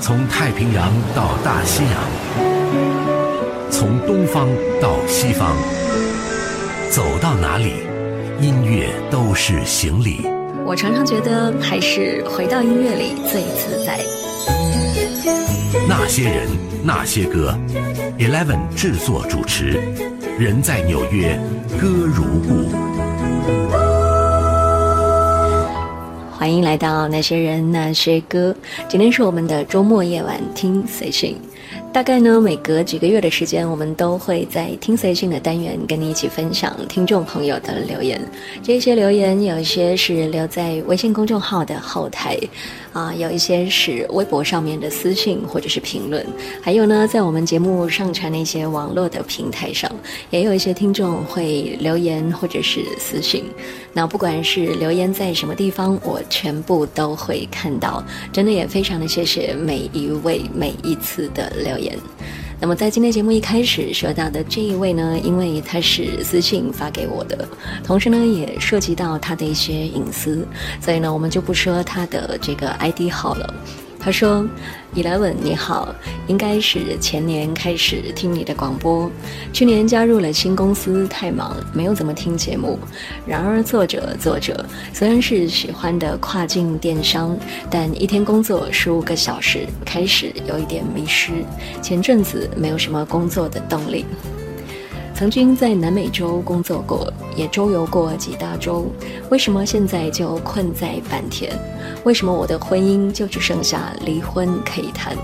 从太平洋到大西洋，从东方到西方，走到哪里，音乐都是行李。我常常觉得，还是回到音乐里最自在。那些人，那些歌，Eleven 制作主持，人在纽约，歌如故。欢迎来到那些人那些歌。今天是我们的周末夜晚听随性。大概呢，每隔几个月的时间，我们都会在听随性的单元跟你一起分享听众朋友的留言。这些留言有一些是留在微信公众号的后台。啊，有一些是微博上面的私信或者是评论，还有呢，在我们节目上传的一些网络的平台上，也有一些听众会留言或者是私信。那不管是留言在什么地方，我全部都会看到。真的也非常的谢谢每一位每一次的留言。那么在今天节目一开始说到的这一位呢，因为他是私信发给我的，同时呢也涉及到他的一些隐私，所以呢我们就不说他的这个 ID 号了。他说：“Eleven，你好，应该是前年开始听你的广播，去年加入了新公司，太忙没有怎么听节目。然而做着做着，虽然是喜欢的跨境电商，但一天工作十五个小时，开始有一点迷失。前阵子没有什么工作的动力。”曾经在南美洲工作过，也周游过几大洲，为什么现在就困在坂田？为什么我的婚姻就只剩下离婚可以谈？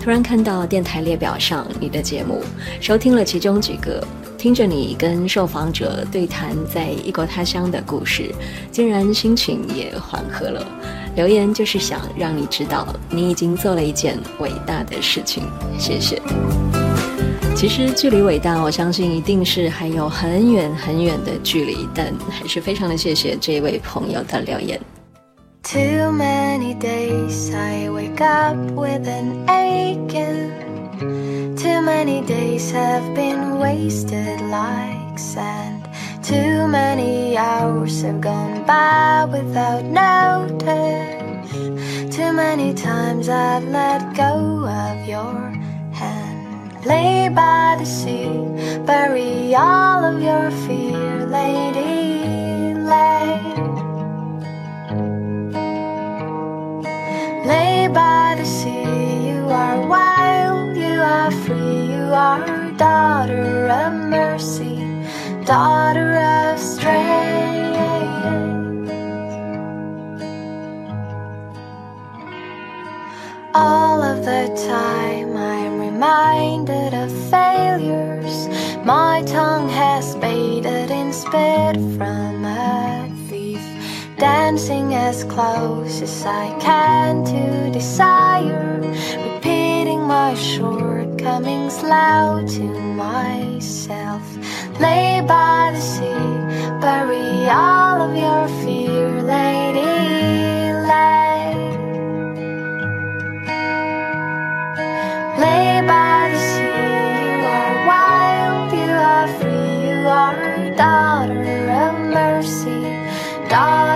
突然看到电台列表上你的节目，收听了其中几个，听着你跟受访者对谈在异国他乡的故事，竟然心情也缓和了。留言就是想让你知道，你已经做了一件伟大的事情。谢谢。其实距离伟大，我相信一定是还有很远很远的距离，但还是非常的谢谢这位朋友的留言。Too many days I wake up with an aching. Too many days have been wasted like sand. Too many hours have gone by without notice. Too many times I've let go of your Lay by the sea, bury all of your fear, lady, lay. Lay by the sea, you are wild, you are free, you are daughter of mercy, daughter of strength. All of the time I'm reminded of failures. My tongue has baited in spit from a thief. Dancing as close as I can to desire. Repeating my shortcomings loud to myself. Lay by the sea, bury all of your fear, lady. Daughter of mercy, daughter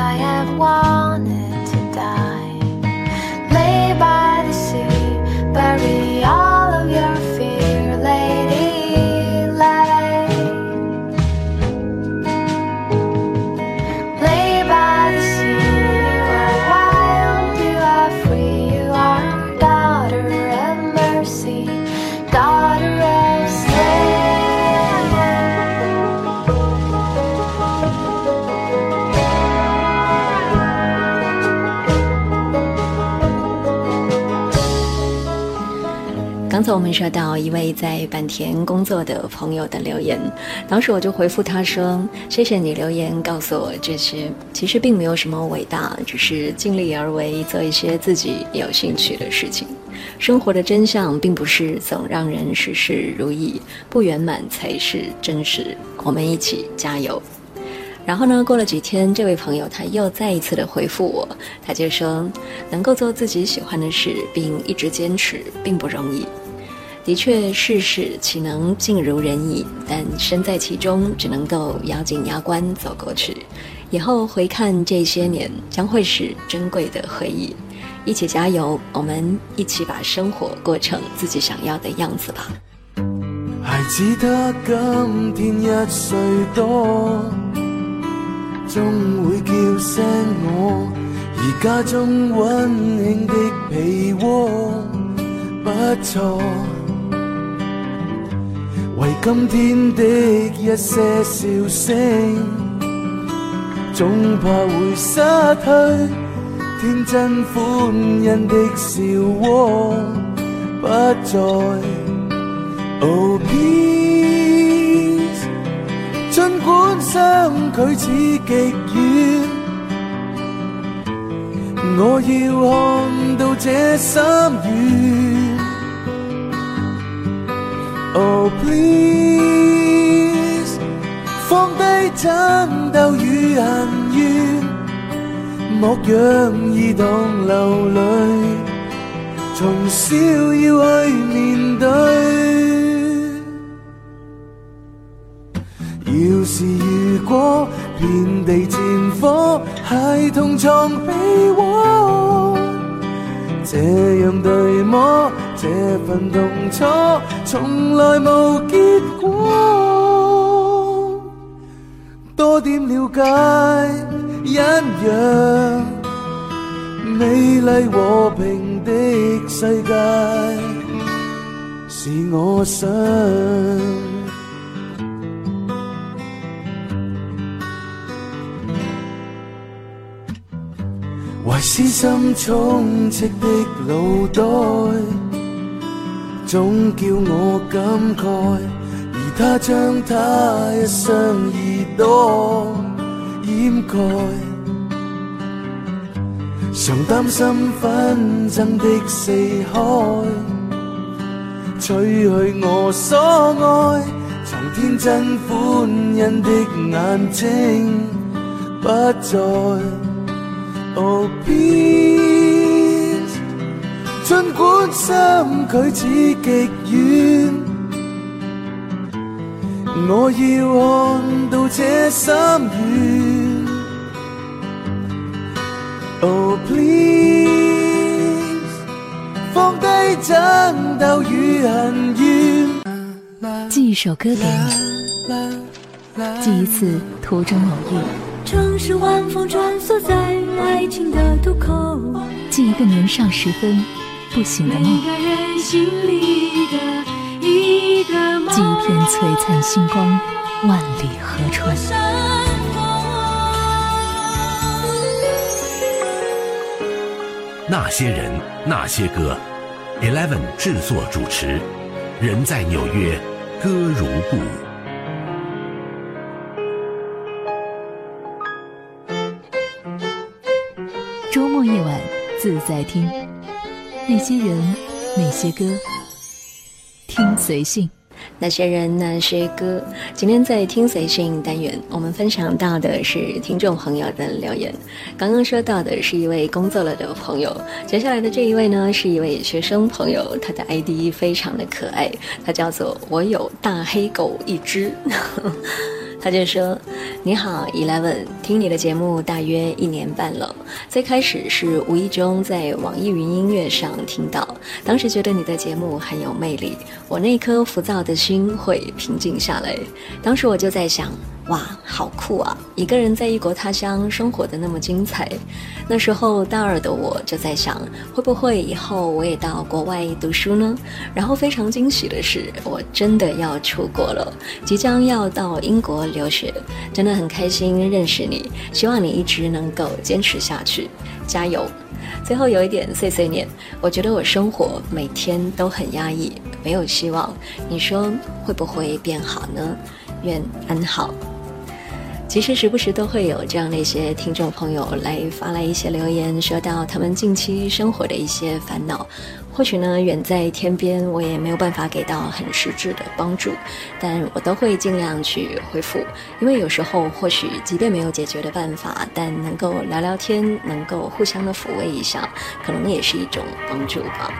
I have wanted 刚才我们说到一位在坂田工作的朋友的留言，当时我就回复他说：“谢谢你留言，告诉我这些其实并没有什么伟大，只是尽力而为，做一些自己有兴趣的事情。生活的真相并不是总让人事事如意，不圆满才是真实。我们一起加油。”然后呢？过了几天，这位朋友他又再一次的回复我，他就说：“能够做自己喜欢的事，并一直坚持，并不容易。的确，世事岂能尽如人意？但身在其中，只能够咬紧牙关走过去。以后回看这些年，将会是珍贵的回忆。一起加油，我们一起把生活过成自己想要的样子吧。”孩子他今天一岁多。终会叫声我，而家中温馨的被窝不错。为今天的一些笑声，总怕会失去天真欢欣的笑窝不再。Oh peace，尽管相距似极远，我要看到这心愿。Oh please，放低争斗与恨怨，莫让儿童流泪，从小要去面对。要是如果遍地战火，孩童藏被窝，这样对么，这份痛楚从来无结果。多点了解，一样美丽和平的世界，是我想。为私心充斥的脑袋，总叫我感慨，而他将他一双耳朵掩盖，常担心纷争的四海，吹去我所爱，从天真欢欣的眼睛不再。尽管相距似极远，我要看到这心愿。Oh please，放低争斗与恨怨。寄一首歌给你，寄一次途中偶遇。城市晚风穿梭在爱情的渡口，记一个年少时分不醒的梦，记一片璀璨星光，万里河川。那些人，那些歌，Eleven 制作主持，人在纽约，歌如故。周末夜晚自在听，那些人，那些歌，听随性。那些人，那些歌。今天在听随性单元，我们分享到的是听众朋友的留言。刚刚说到的是一位工作了的朋友，接下来的这一位呢，是一位学生朋友，他的 ID 非常的可爱，他叫做我有大黑狗一只。他就说：“你好，Eleven，听你的节目大约一年半了。最开始是无意中在网易云音乐上听到，当时觉得你的节目很有魅力，我那颗浮躁的心会平静下来。当时我就在想。”哇，好酷啊！一个人在异国他乡生活的那么精彩。那时候大二的我就在想，会不会以后我也到国外读书呢？然后非常惊喜的是，我真的要出国了，即将要到英国留学，真的很开心认识你。希望你一直能够坚持下去，加油！最后有一点碎碎念，我觉得我生活每天都很压抑。没有希望，你说会不会变好呢？愿安好。其实时不时都会有这样的一些听众朋友来发来一些留言，说到他们近期生活的一些烦恼。或许呢，远在天边，我也没有办法给到很实质的帮助，但我都会尽量去回复。因为有时候，或许即便没有解决的办法，但能够聊聊天，能够互相的抚慰一下，可能也是一种帮助吧。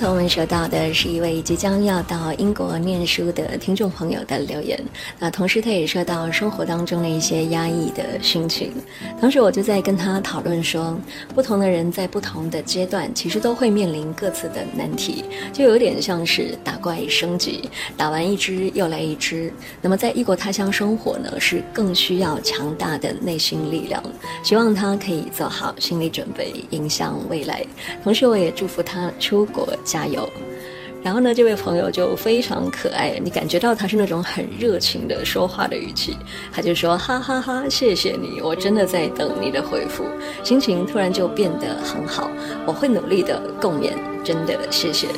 才我们收到的是一即将要到英国念书的听众朋友的留言，那同时他也说到生活当中的一些压抑的心情。当时我就在跟他讨论说，不同的人在不同的阶段，其实都会面临各自的难题，就有点像是打怪升级，打完一只又来一只。那么在异国他乡生活呢，是更需要强大的内心力量。希望他可以做好心理准备，迎向未来。同时，我也祝福他出国。加油！然后呢，这位朋友就非常可爱，你感觉到他是那种很热情的说话的语气，他就说哈哈哈，谢谢你，我真的在等你的回复，心情突然就变得很好，我会努力的共勉，真的谢谢。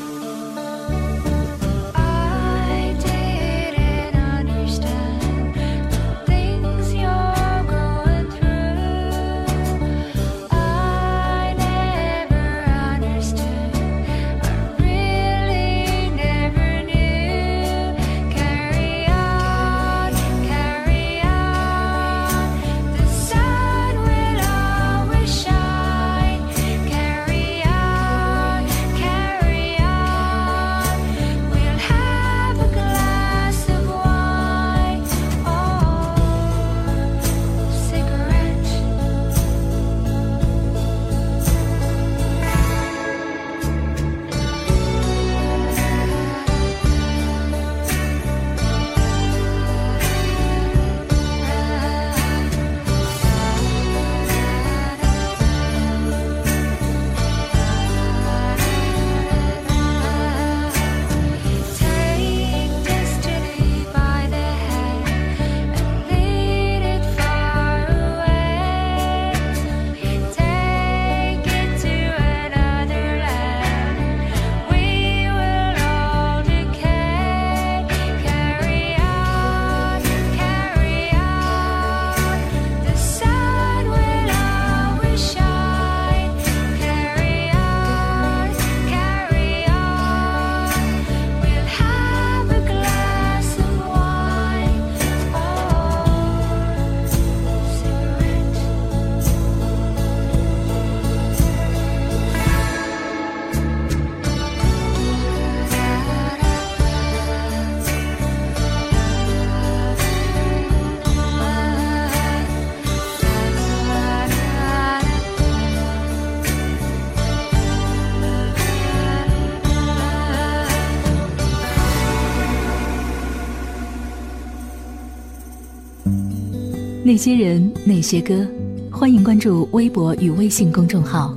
那些人，那些歌，欢迎关注微博与微信公众号，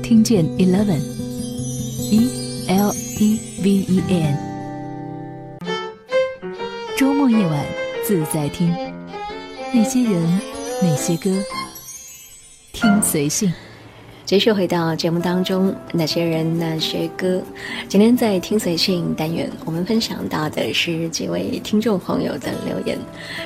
听见 Eleven，E L E V E N。周末夜晚自在听，那些人，那些歌，听随性。继续回到节目当中，那些人那些歌。今天在听随性单元，我们分享到的是几位听众朋友的留言。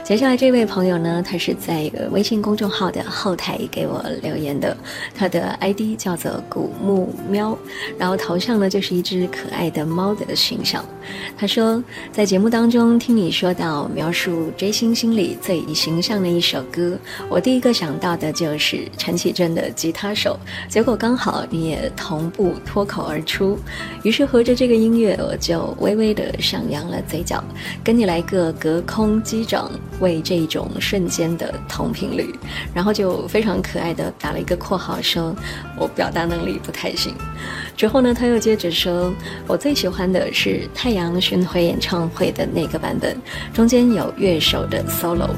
接下来这位朋友呢，他是在一个微信公众号的后台给我留言的，他的 ID 叫做古木喵，然后头像呢就是一只可爱的猫的形象。他说，在节目当中听你说到描述追星心里最形象的一首歌，我第一个想到的就是陈绮贞的《吉他手》。结果刚好你也同步脱口而出，于是合着这个音乐，我就微微的上扬了嘴角，跟你来个隔空击掌，为这种瞬间的同频率，然后就非常可爱的打了一个括号，说我表达能力不太行。之后呢，他又接着说，我最喜欢的是太阳巡回演唱会的那个版本，中间有乐手的 solo。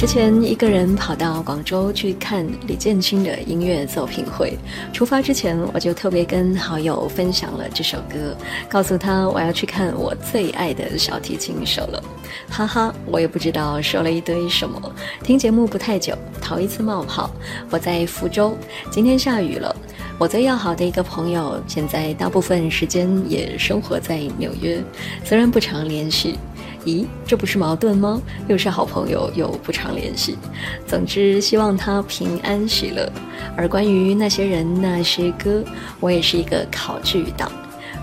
之前一个人跑到广州去看李建清的音乐作品会，出发之前我就特别跟好友分享了这首歌，告诉他我要去看我最爱的小提琴手了。哈哈，我也不知道说了一堆什么。听节目不太久，头一次冒泡。我在福州，今天下雨了。我最要好的一个朋友，现在大部分时间也生活在纽约，虽然不常联系。咦，这不是矛盾吗？又是好朋友，又不常联系。总之，希望他平安喜乐。而关于那些人、那些歌，我也是一个考据党，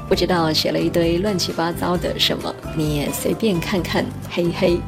不知道写了一堆乱七八糟的什么，你也随便看看，嘿嘿。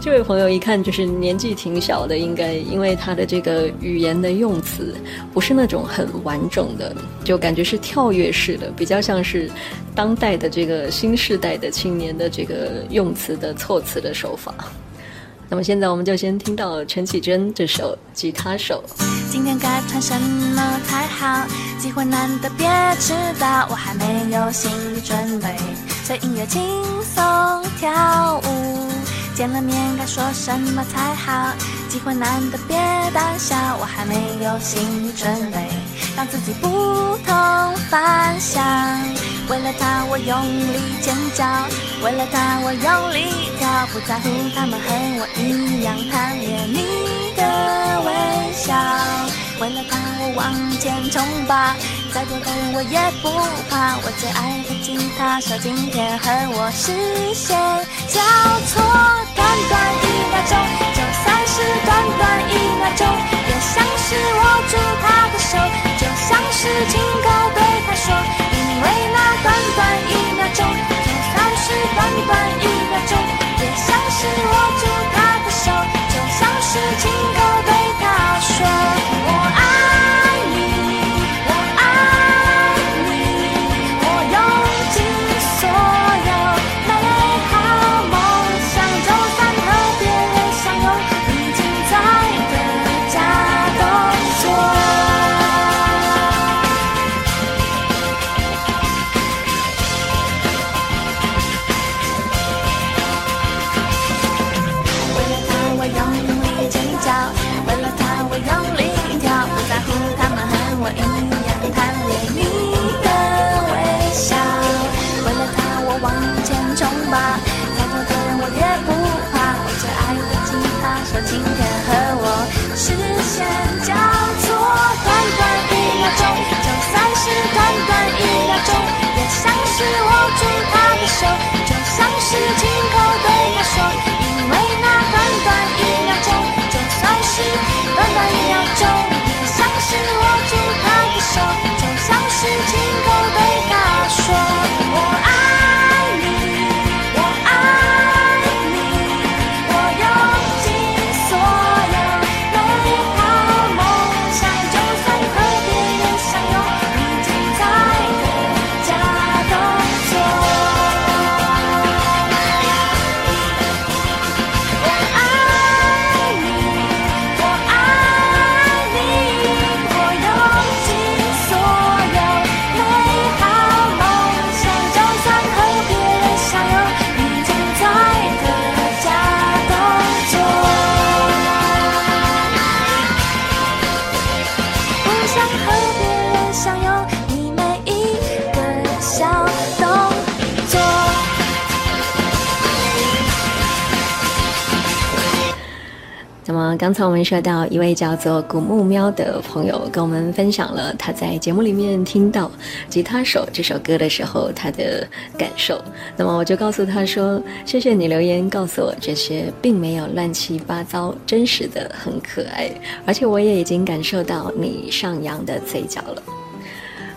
这位朋友一看就是年纪挺小的，应该因为他的这个语言的用词不是那种很完整的，就感觉是跳跃式的，比较像是当代的这个新时代的青年的这个用词的措辞的手法。那么现在我们就先听到陈绮贞这首《吉他手》。今天该穿什么才好？机会难得，别迟到，我还没有心理准备，随音乐轻松跳舞。见了面该说什么才好？机会难得别胆小，我还没有心理准备，让自己不同凡响。为了他我用力尖叫，为了他我用力跳，不在乎他们和我一样贪恋你的微笑。为了他我往前冲吧，再多的人我也不怕。我最爱的吉他手今天和我视线交错，短短一秒钟，就算是短短一秒钟，也像是握住他的手，就像是亲口对他说。因为那短短一秒钟，就算是短短一秒钟，也像是握住他的手，就像是亲口刚才我们说到一位叫做古木喵的朋友跟我们分享了他在节目里面听到《吉他手》这首歌的时候他的感受。那么我就告诉他说：“谢谢你留言告诉我这些，并没有乱七八糟，真实的很可爱，而且我也已经感受到你上扬的嘴角了。”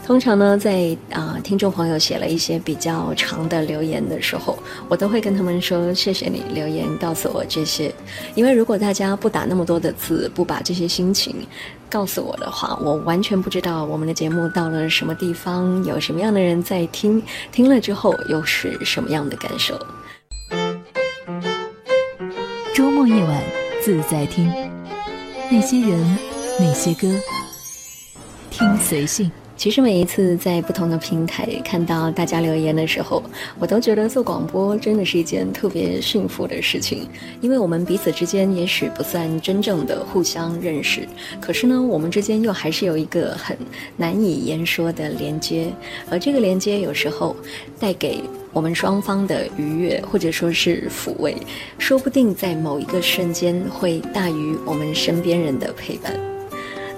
通常呢，在啊、听众朋友写了一些比较长的留言的时候，我都会跟他们说：“谢谢你留言告诉我这些，因为如果大家不打那么多的字，不把这些心情告诉我的话，我完全不知道我们的节目到了什么地方，有什么样的人在听，听了之后又是什么样的感受。”周末夜晚自在听，那些人，那些歌，听随性。其实每一次在不同的平台看到大家留言的时候，我都觉得做广播真的是一件特别幸福的事情，因为我们彼此之间也许不算真正的互相认识，可是呢，我们之间又还是有一个很难以言说的连接，而这个连接有时候带给我们双方的愉悦或者说是抚慰，说不定在某一个瞬间会大于我们身边人的陪伴。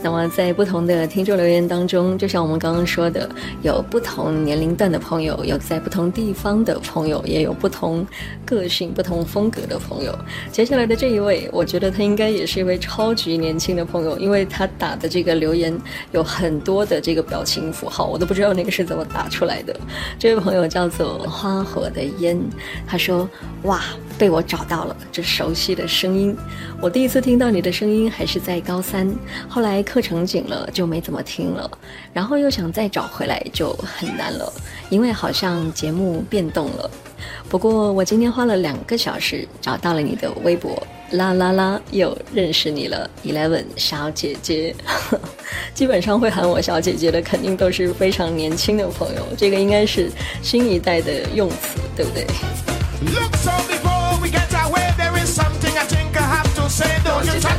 那么，在不同的听众留言当中，就像我们刚刚说的，有不同年龄段的朋友，有在不同地方的朋友，也有不同个性、不同风格的朋友。接下来的这一位，我觉得他应该也是一位超级年轻的朋友，因为他打的这个留言有很多的这个表情符号，我都不知道那个是怎么打出来的。这位朋友叫做花火的烟，他说：“哇，被我找到了这熟悉的声音。我第一次听到你的声音还是在高三，后来。”课程紧了就没怎么听了，然后又想再找回来就很难了，因为好像节目变动了。不过我今天花了两个小时找到了你的微博，啦啦啦，又认识你了，Eleven 小姐姐。基本上会喊我小姐姐的，肯定都是非常年轻的朋友，这个应该是新一代的用词，对不对？Don't you touch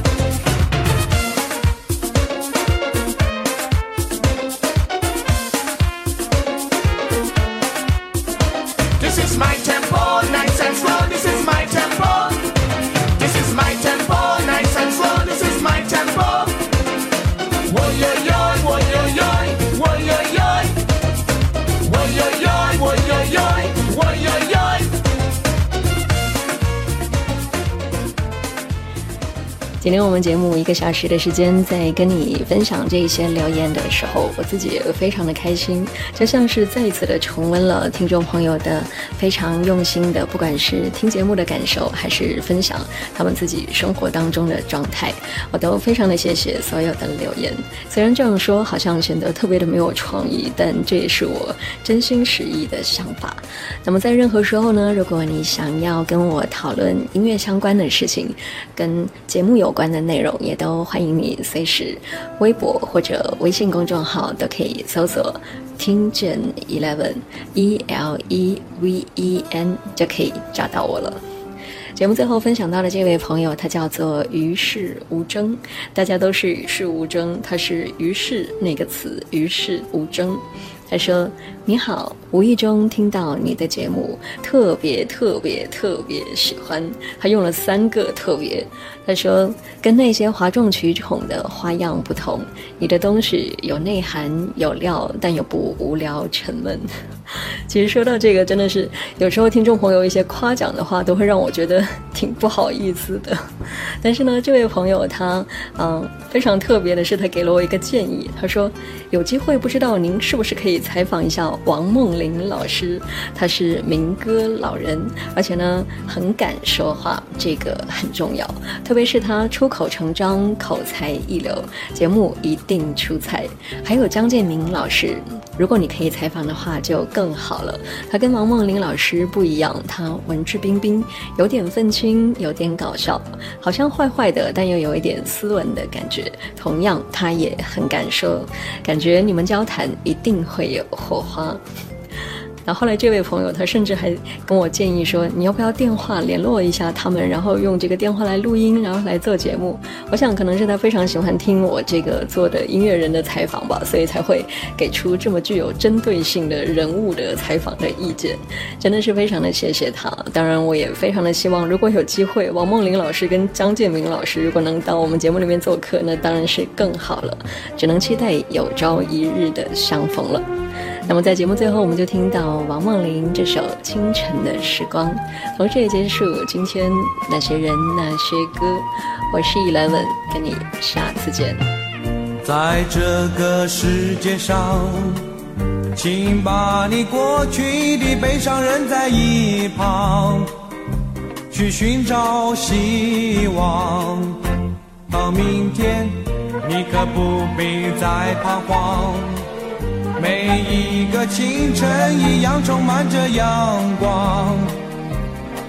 今天我们节目一个小时的时间，在跟你分享这些留言的时候，我自己也非常的开心，就像是再一次的重温了听众朋友的非常用心的，不管是听节目的感受，还是分享他们自己生活当中的状态，我都非常的谢谢所有的留言。虽然这样说好像显得特别的没有创意，但这也是我真心实意的想法。那么在任何时候呢，如果你想要跟我讨论音乐相关的事情，跟节目有有关的内容，也都欢迎你随时微博或者微信公众号都可以搜索“听见 Eleven E L E V E N” 就可以找到我了。节目最后分享到的这位朋友，他叫做与世无争，大家都是与世无争，他是于世那个词与世无争。他说：“你好，无意中听到你的节目，特别特别特别喜欢。”他用了三个特别。他说：“跟那些哗众取宠的花样不同，你的东西有内涵、有料，但又不无聊沉闷。”其实说到这个，真的是有时候听众朋友一些夸奖的话，都会让我觉得挺不好意思的。但是呢，这位朋友他嗯非常特别的是，他给了我一个建议，他说有机会不知道您是不是可以采访一下王梦玲老师，他是民歌老人，而且呢很敢说话，这个很重要，特别是他出口成章，口才一流，节目一定出彩。还有张建明老师，如果你可以采访的话，就更好了。他跟王梦玲老师不一样，他文质彬彬，有点愤青，有点搞笑，好像坏坏的，但又有一点斯文的感觉。同样，他也很敢说，感觉你们交谈一定会有火花。然后后来这位朋友，他甚至还跟我建议说，你要不要电话联络一下他们，然后用这个电话来录音，然后来做节目。我想可能是他非常喜欢听我这个做的音乐人的采访吧，所以才会给出这么具有针对性的人物的采访的意见。真的是非常的谢谢他。当然，我也非常的希望，如果有机会，王梦玲老师跟张建明老师如果能到我们节目里面做客，那当然是更好了。只能期待有朝一日的相逢了。那么在节目最后，我们就听到王梦玲这首《清晨的时光》，同时也结束今天那些人那些歌。我是 Eleven，跟你下次见。在这个世界上，请把你过去的悲伤扔在一旁，去寻找希望。到明天，你可不必再彷徨。每一个清晨一样充满着阳光，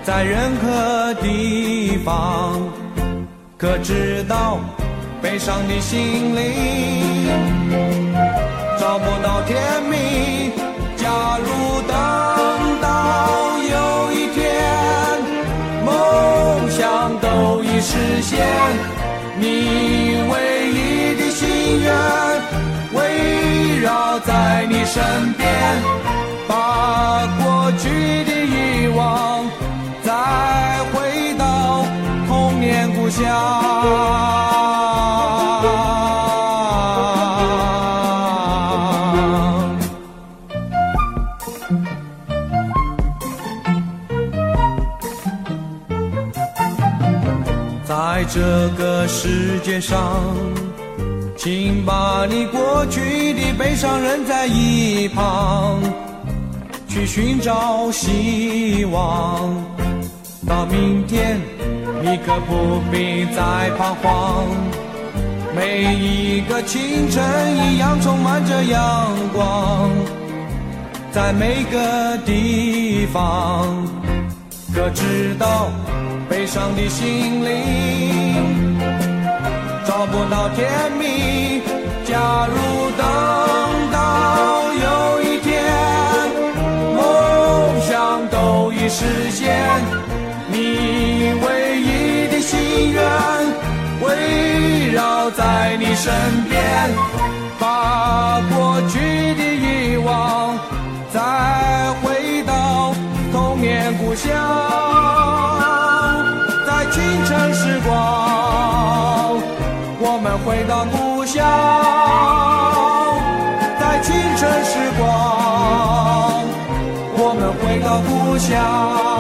在任何地方，可知道悲伤的心灵找不到甜蜜。假如等到有一天，梦想都已实现，你要在你身边，把过去的遗忘再回到童年故乡。在这个世界上，请把你过去的悲伤扔在一旁，去寻找希望。到明天，你可不必再彷徨。每一个清晨一样充满着阳光，在每个地方，可知道悲伤的心灵找不到甜蜜。假如等到有一天，梦想都已实现，你唯一的心愿围绕在你身边，把过去的遗忘再回到童年故乡，在青春时光，我们回到故乡。